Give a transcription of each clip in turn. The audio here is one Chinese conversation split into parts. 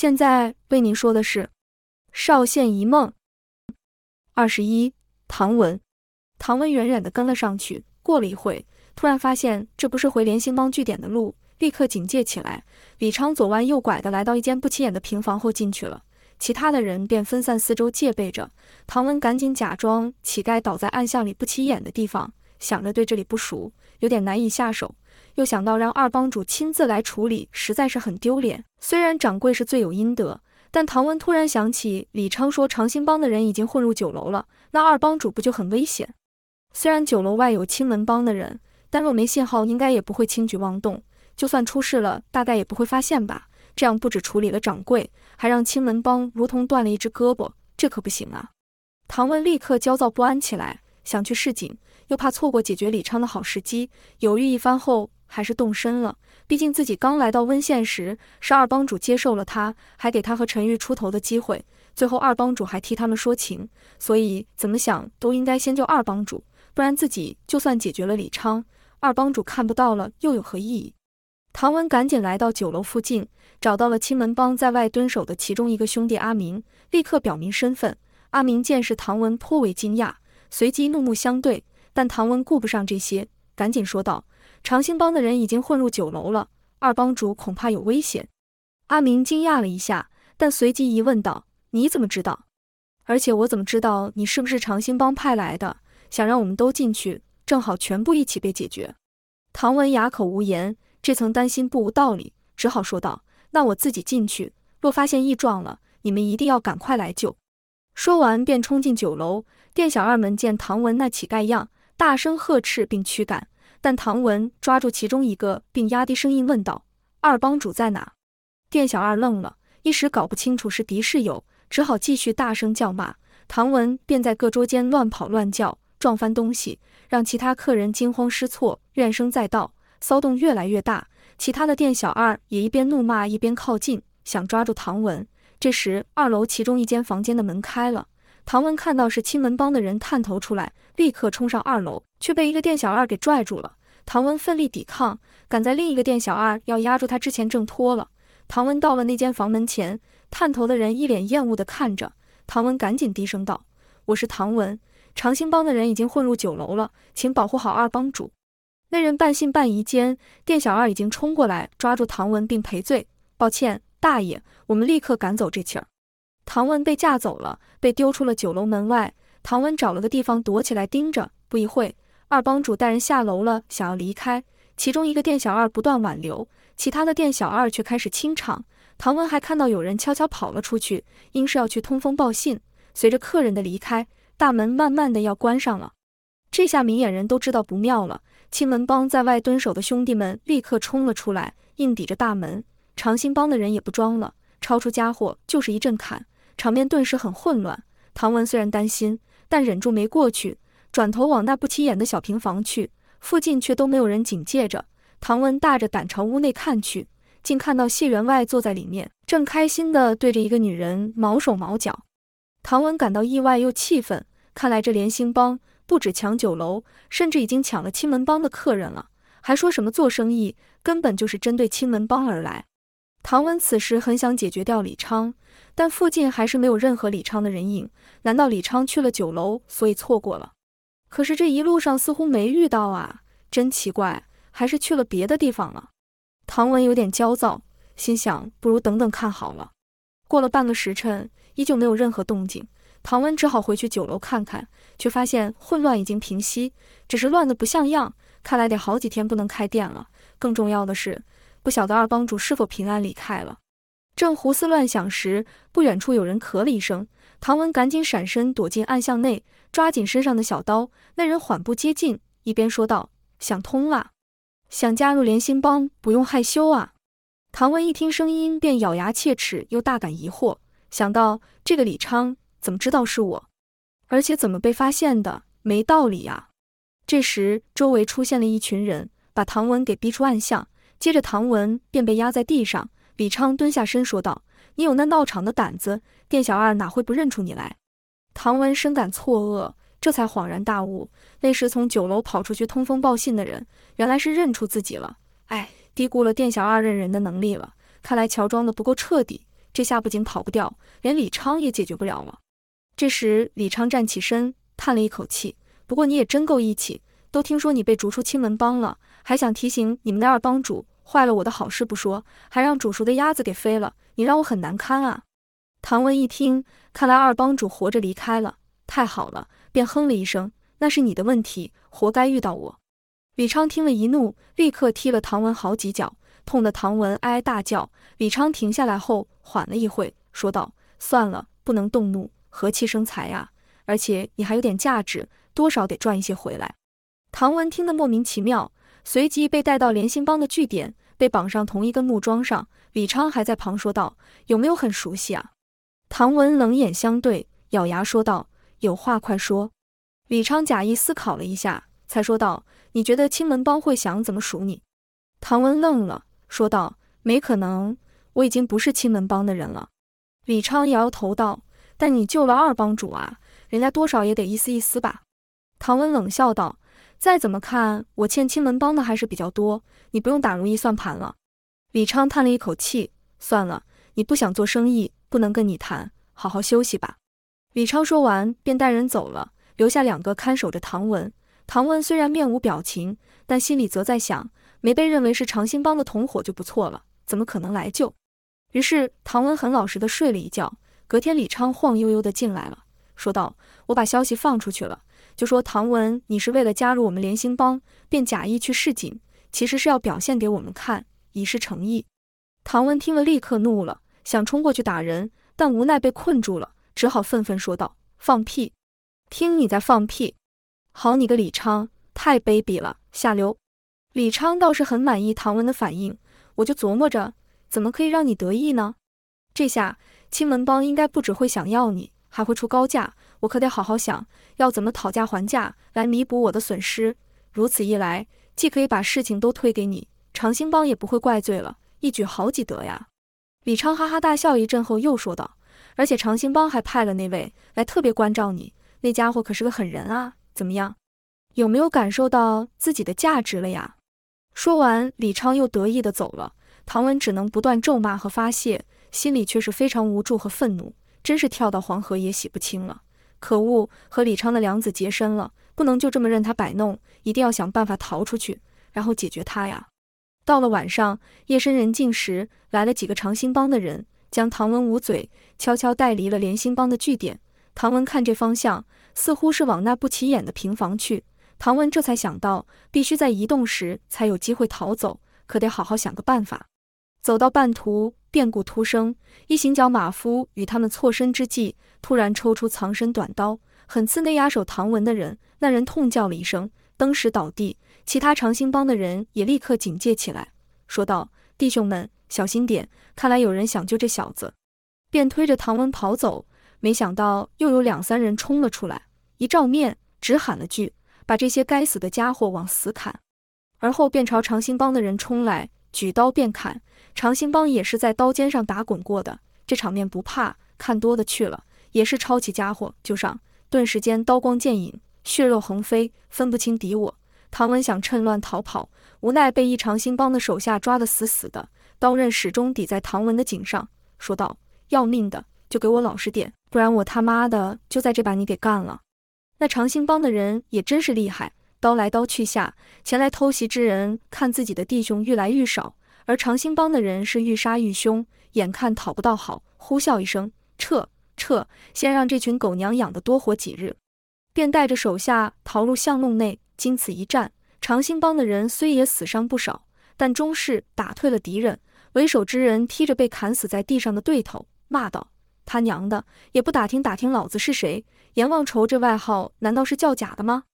现在为您说的是《少县一梦》二十一。唐文，唐文远远地跟了上去。过了一会，突然发现这不是回连兴帮据点的路，立刻警戒起来。李昌左弯右拐的来到一间不起眼的平房后进去了，其他的人便分散四周戒备着。唐文赶紧假装乞丐倒在暗巷里不起眼的地方，想着对这里不熟，有点难以下手。又想到让二帮主亲自来处理，实在是很丢脸。虽然掌柜是罪有应得，但唐文突然想起李昌说长兴帮的人已经混入酒楼了，那二帮主不就很危险？虽然酒楼外有青门帮的人，但若没信号，应该也不会轻举妄动。就算出事了，大概也不会发现吧？这样不止处理了掌柜，还让青门帮如同断了一只胳膊，这可不行啊！唐文立刻焦躁不安起来，想去示警，又怕错过解决李昌的好时机，犹豫一番后。还是动身了，毕竟自己刚来到温县时，是二帮主接受了他，还给他和陈玉出头的机会。最后二帮主还替他们说情，所以怎么想都应该先救二帮主，不然自己就算解决了李昌，二帮主看不到了又有何意义？唐文赶紧来到酒楼附近，找到了青门帮在外蹲守的其中一个兄弟阿明，立刻表明身份。阿明见是唐文，颇为惊讶，随即怒目相对，但唐文顾不上这些，赶紧说道。长兴帮的人已经混入酒楼了，二帮主恐怕有危险。阿明惊讶了一下，但随即疑问道：“你怎么知道？而且我怎么知道你是不是长兴帮派来的？想让我们都进去，正好全部一起被解决。”唐文哑口无言，这层担心不无道理，只好说道：“那我自己进去，若发现异状了，你们一定要赶快来救。”说完便冲进酒楼。店小二们见唐文那乞丐样，大声呵斥并驱赶。但唐文抓住其中一个，并压低声音问道：“二帮主在哪？”店小二愣了一时，搞不清楚是敌是友，只好继续大声叫骂。唐文便在各桌间乱跑乱叫，撞翻东西，让其他客人惊慌失措，怨声载道，骚动越来越大。其他的店小二也一边怒骂一边靠近，想抓住唐文。这时，二楼其中一间房间的门开了。唐文看到是青门帮的人探头出来，立刻冲上二楼，却被一个店小二给拽住了。唐文奋力抵抗，赶在另一个店小二要压住他之前挣脱了。唐文到了那间房门前，探头的人一脸厌恶地看着唐文，赶紧低声道：“我是唐文，长兴帮的人已经混入酒楼了，请保护好二帮主。”那人半信半疑间，店小二已经冲过来抓住唐文并赔罪：“抱歉，大爷，我们立刻赶走这气儿。”唐文被架走了，被丢出了酒楼门外。唐文找了个地方躲起来盯着。不一会，二帮主带人下楼了，想要离开。其中一个店小二不断挽留，其他的店小二却开始清场。唐文还看到有人悄悄跑了出去，应是要去通风报信。随着客人的离开，大门慢慢的要关上了。这下明眼人都知道不妙了。青门帮在外蹲守的兄弟们立刻冲了出来，硬抵着大门。长兴帮的人也不装了，抄出家伙就是一阵砍。场面顿时很混乱。唐文虽然担心，但忍住没过去，转头往那不起眼的小平房去。附近却都没有人警戒着。唐文大着胆朝屋内看去，竟看到谢员外坐在里面，正开心地对着一个女人毛手毛脚。唐文感到意外又气愤，看来这连兴帮不止抢酒楼，甚至已经抢了青门帮的客人了，还说什么做生意，根本就是针对青门帮而来。唐文此时很想解决掉李昌。但附近还是没有任何李昌的人影，难道李昌去了酒楼，所以错过了？可是这一路上似乎没遇到啊，真奇怪，还是去了别的地方了？唐文有点焦躁，心想不如等等看好了。过了半个时辰，依旧没有任何动静，唐文只好回去酒楼看看，却发现混乱已经平息，只是乱得不像样，看来得好几天不能开店了。更重要的是，不晓得二帮主是否平安离开了。正胡思乱想时，不远处有人咳了一声，唐文赶紧闪身躲进暗巷内，抓紧身上的小刀。那人缓步接近，一边说道：“想通了，想加入连心帮，不用害羞啊。”唐文一听声音，便咬牙切齿，又大感疑惑，想到这个李昌怎么知道是我，而且怎么被发现的？没道理呀！这时，周围出现了一群人，把唐文给逼出暗巷，接着唐文便被压在地上。李昌蹲下身说道：“你有那闹场的胆子，店小二哪会不认出你来？”唐文深感错愕，这才恍然大悟，那时从酒楼跑出去通风报信的人，原来是认出自己了。哎，低估了店小二认人的能力了。看来乔装的不够彻底，这下不仅跑不掉，连李昌也解决不了了。这时，李昌站起身，叹了一口气：“不过你也真够义气，都听说你被逐出青门帮了，还想提醒你们的二帮主，坏了我的好事不说，还让煮熟的鸭子给飞了，你让我很难堪啊。”唐文一听，看来二帮主活着离开了，太好了，便哼了一声：“那是你的问题，活该遇到我。”李昌听了一怒，立刻踢了唐文好几脚，痛得唐文哀哀大叫。李昌停下来后，缓了一会，说道：“算了，不能动怒，和气生财呀。而且你还有点价值，多少得赚一些回来。”唐文听得莫名其妙，随即被带到连心帮的据点，被绑上同一根木桩上。李昌还在旁说道：“有没有很熟悉啊？”唐文冷眼相对，咬牙说道：“有话快说。”李昌假意思考了一下，才说道。你觉得青门帮会想怎么数你？唐文愣了，说道：“没可能，我已经不是青门帮的人了。”李昌摇摇头道：“但你救了二帮主啊，人家多少也得意思意思吧？”唐文冷笑道：“再怎么看，我欠青门帮的还是比较多，你不用打如意算盘了。”李昌叹了一口气：“算了，你不想做生意，不能跟你谈，好好休息吧。”李昌说完，便带人走了，留下两个看守着唐文。唐文虽然面无表情，但心里则在想：没被认为是长兴帮的同伙就不错了，怎么可能来救？于是唐文很老实的睡了一觉。隔天，李昌晃悠悠的进来了，说道：“我把消息放出去了，就说唐文你是为了加入我们连兴帮，便假意去示警，其实是要表现给我们看，以示诚意。”唐文听了，立刻怒了，想冲过去打人，但无奈被困住了，只好愤愤说道：“放屁！听你在放屁！”好你个李昌，太卑鄙了，下流！李昌倒是很满意唐文的反应，我就琢磨着，怎么可以让你得意呢？这下青门帮应该不只会想要你，还会出高价，我可得好好想，要怎么讨价还价来弥补我的损失。如此一来，既可以把事情都推给你，长兴帮也不会怪罪了，一举好几得呀！李昌哈哈大笑一阵后，又说道：“而且长兴帮还派了那位来特别关照你，那家伙可是个狠人啊！”怎么样，有没有感受到自己的价值了呀？说完，李昌又得意的走了。唐文只能不断咒骂和发泄，心里却是非常无助和愤怒，真是跳到黄河也洗不清了。可恶，和李昌的梁子结深了，不能就这么任他摆弄，一定要想办法逃出去，然后解决他呀。到了晚上，夜深人静时，来了几个长兴帮的人，将唐文捂嘴，悄悄带离了连兴帮的据点。唐文看这方向。似乎是往那不起眼的平房去，唐文这才想到，必须在移动时才有机会逃走，可得好好想个办法。走到半途，变故突生，一行脚马夫与他们错身之际，突然抽出藏身短刀，狠刺那压手唐文的人。那人痛叫了一声，登时倒地。其他长兴帮的人也立刻警戒起来，说道：“弟兄们，小心点！看来有人想救这小子。”便推着唐文跑走。没想到又有两三人冲了出来。一照面，只喊了句：“把这些该死的家伙往死砍！”而后便朝长兴帮的人冲来，举刀便砍。长兴帮也是在刀尖上打滚过的，这场面不怕，看多的去了，也是抄起家伙就上。顿时间刀光剑影，血肉横飞，分不清敌我。唐文想趁乱逃跑，无奈被一长兴帮的手下抓得死死的，刀刃始终抵在唐文的颈上，说道：“要命的，就给我老实点，不然我他妈的就在这把你给干了。”那长兴帮的人也真是厉害，刀来刀去下，前来偷袭之人看自己的弟兄愈来愈少，而长兴帮的人是愈杀愈凶，眼看讨不到好，呼啸一声，撤撤，先让这群狗娘养的多活几日，便带着手下逃入巷弄内。经此一战，长兴帮的人虽也死伤不少，但终是打退了敌人。为首之人踢着被砍死在地上的对头，骂道：“他娘的，也不打听打听老子是谁！”阎王仇这外号难道是叫假的吗？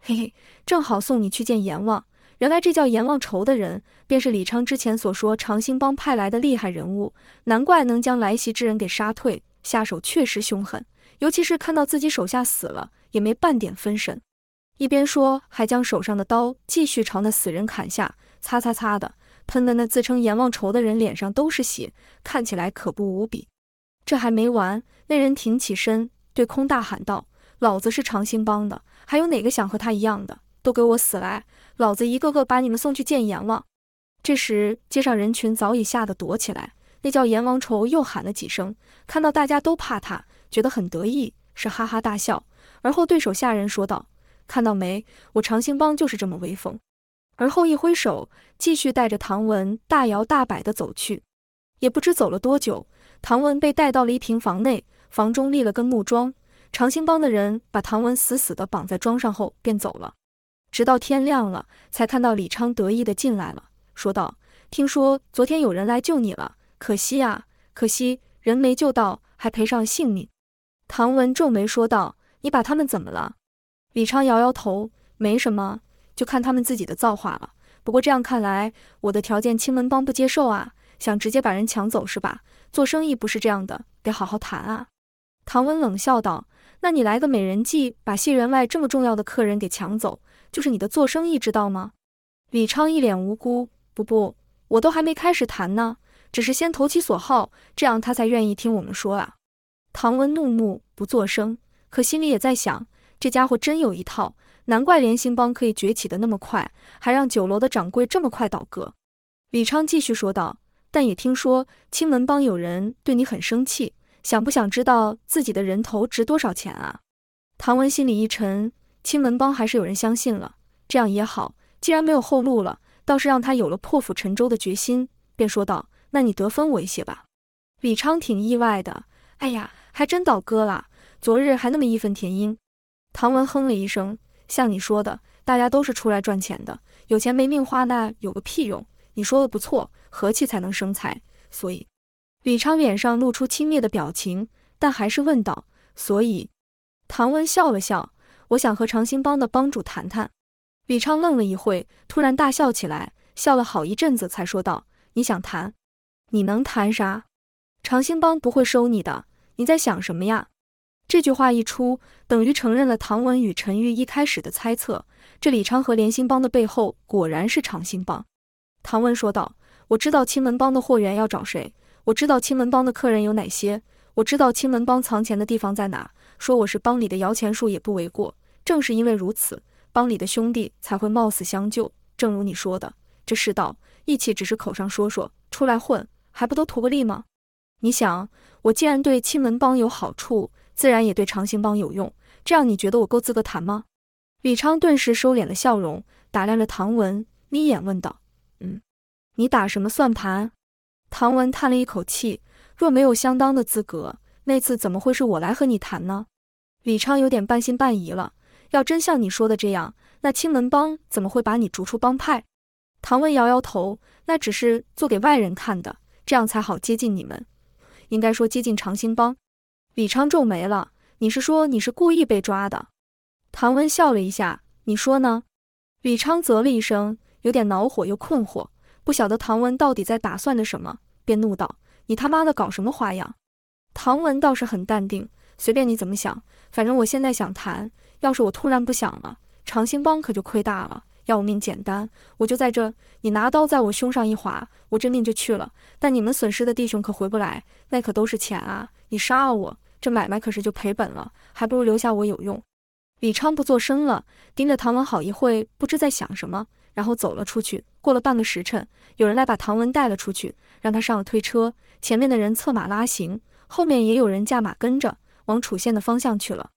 嘿嘿，正好送你去见阎王。原来这叫阎王仇的人，便是李昌之前所说长兴帮派来的厉害人物，难怪能将来袭之人给杀退。下手确实凶狠，尤其是看到自己手下死了，也没半点分神。一边说，还将手上的刀继续朝那死人砍下，擦擦擦的，喷的那自称阎王仇的人脸上都是血，看起来可怖无比。这还没完，那人挺起身。对空大喊道：“老子是长兴帮的，还有哪个想和他一样的？都给我死来！老子一个个把你们送去见阎王！”这时，街上人群早已吓得躲起来，那叫阎王仇又喊了几声，看到大家都怕他，觉得很得意，是哈哈大笑。而后对手下人说道：“看到没，我长兴帮就是这么威风。”而后一挥手，继续带着唐文大摇大摆地走去。也不知走了多久，唐文被带到了一平房内，房中立了根木桩。长兴帮的人把唐文死死地绑在桩上后便走了，直到天亮了，才看到李昌得意地进来了，说道：“听说昨天有人来救你了，可惜啊，可惜人没救到，还赔上性命。”唐文皱眉说道：“你把他们怎么了？”李昌摇摇头：“没什么。”就看他们自己的造化了。不过这样看来，我的条件青门帮不接受啊，想直接把人抢走是吧？做生意不是这样的，得好好谈啊。唐文冷笑道：“那你来个美人计，把谢员外这么重要的客人给抢走，就是你的做生意之道吗？”李昌一脸无辜：“不不，我都还没开始谈呢，只是先投其所好，这样他才愿意听我们说啊。”唐文怒目不作声，可心里也在想，这家伙真有一套。难怪连兴帮可以崛起的那么快，还让酒楼的掌柜这么快倒戈。李昌继续说道：“但也听说青门帮有人对你很生气，想不想知道自己的人头值多少钱啊？”唐文心里一沉，青门帮还是有人相信了，这样也好，既然没有后路了，倒是让他有了破釜沉舟的决心，便说道：“那你得分我一些吧。”李昌挺意外的：“哎呀，还真倒戈了，昨日还那么义愤填膺。”唐文哼了一声。像你说的，大家都是出来赚钱的，有钱没命花，那有个屁用！你说的不错，和气才能生财。所以，李昌脸上露出轻蔑的表情，但还是问道：“所以？”唐文笑了笑：“我想和长兴帮的帮主谈谈。”李昌愣了一会，突然大笑起来，笑了好一阵子，才说道：“你想谈？你能谈啥？长兴帮不会收你的。你在想什么呀？”这句话一出，等于承认了唐文与陈玉一开始的猜测。这李昌和连兴帮的背后果然是长兴帮。唐文说道：“我知道青门帮的货源要找谁，我知道青门帮的客人有哪些，我知道青门帮藏钱的地方在哪。说我是帮里的摇钱树也不为过。正是因为如此，帮里的兄弟才会冒死相救。正如你说的，这世道义气只是口上说说，出来混还不都图个利吗？你想，我既然对青门帮有好处。”自然也对长兴帮有用，这样你觉得我够资格谈吗？李昌顿时收敛了笑容，打量着唐文，眯眼问道：“嗯，你打什么算盘？”唐文叹了一口气：“若没有相当的资格，那次怎么会是我来和你谈呢？”李昌有点半信半疑了。要真像你说的这样，那青门帮怎么会把你逐出帮派？唐文摇摇头：“那只是做给外人看的，这样才好接近你们，应该说接近长兴帮。”李昌皱眉了，你是说你是故意被抓的？唐文笑了一下，你说呢？李昌啧了一声，有点恼火又困惑，不晓得唐文到底在打算着什么，便怒道：“你他妈的搞什么花样？”唐文倒是很淡定，随便你怎么想，反正我现在想谈。要是我突然不想了，长兴帮可就亏大了。要我命简单，我就在这，你拿刀在我胸上一划，我这命就去了。但你们损失的弟兄可回不来，那可都是钱啊！你杀了我。这买卖可是就赔本了，还不如留下我有用。李昌不作声了，盯着唐文好一会，不知在想什么，然后走了出去。过了半个时辰，有人来把唐文带了出去，让他上了推车。前面的人策马拉行，后面也有人驾马跟着，往楚县的方向去了。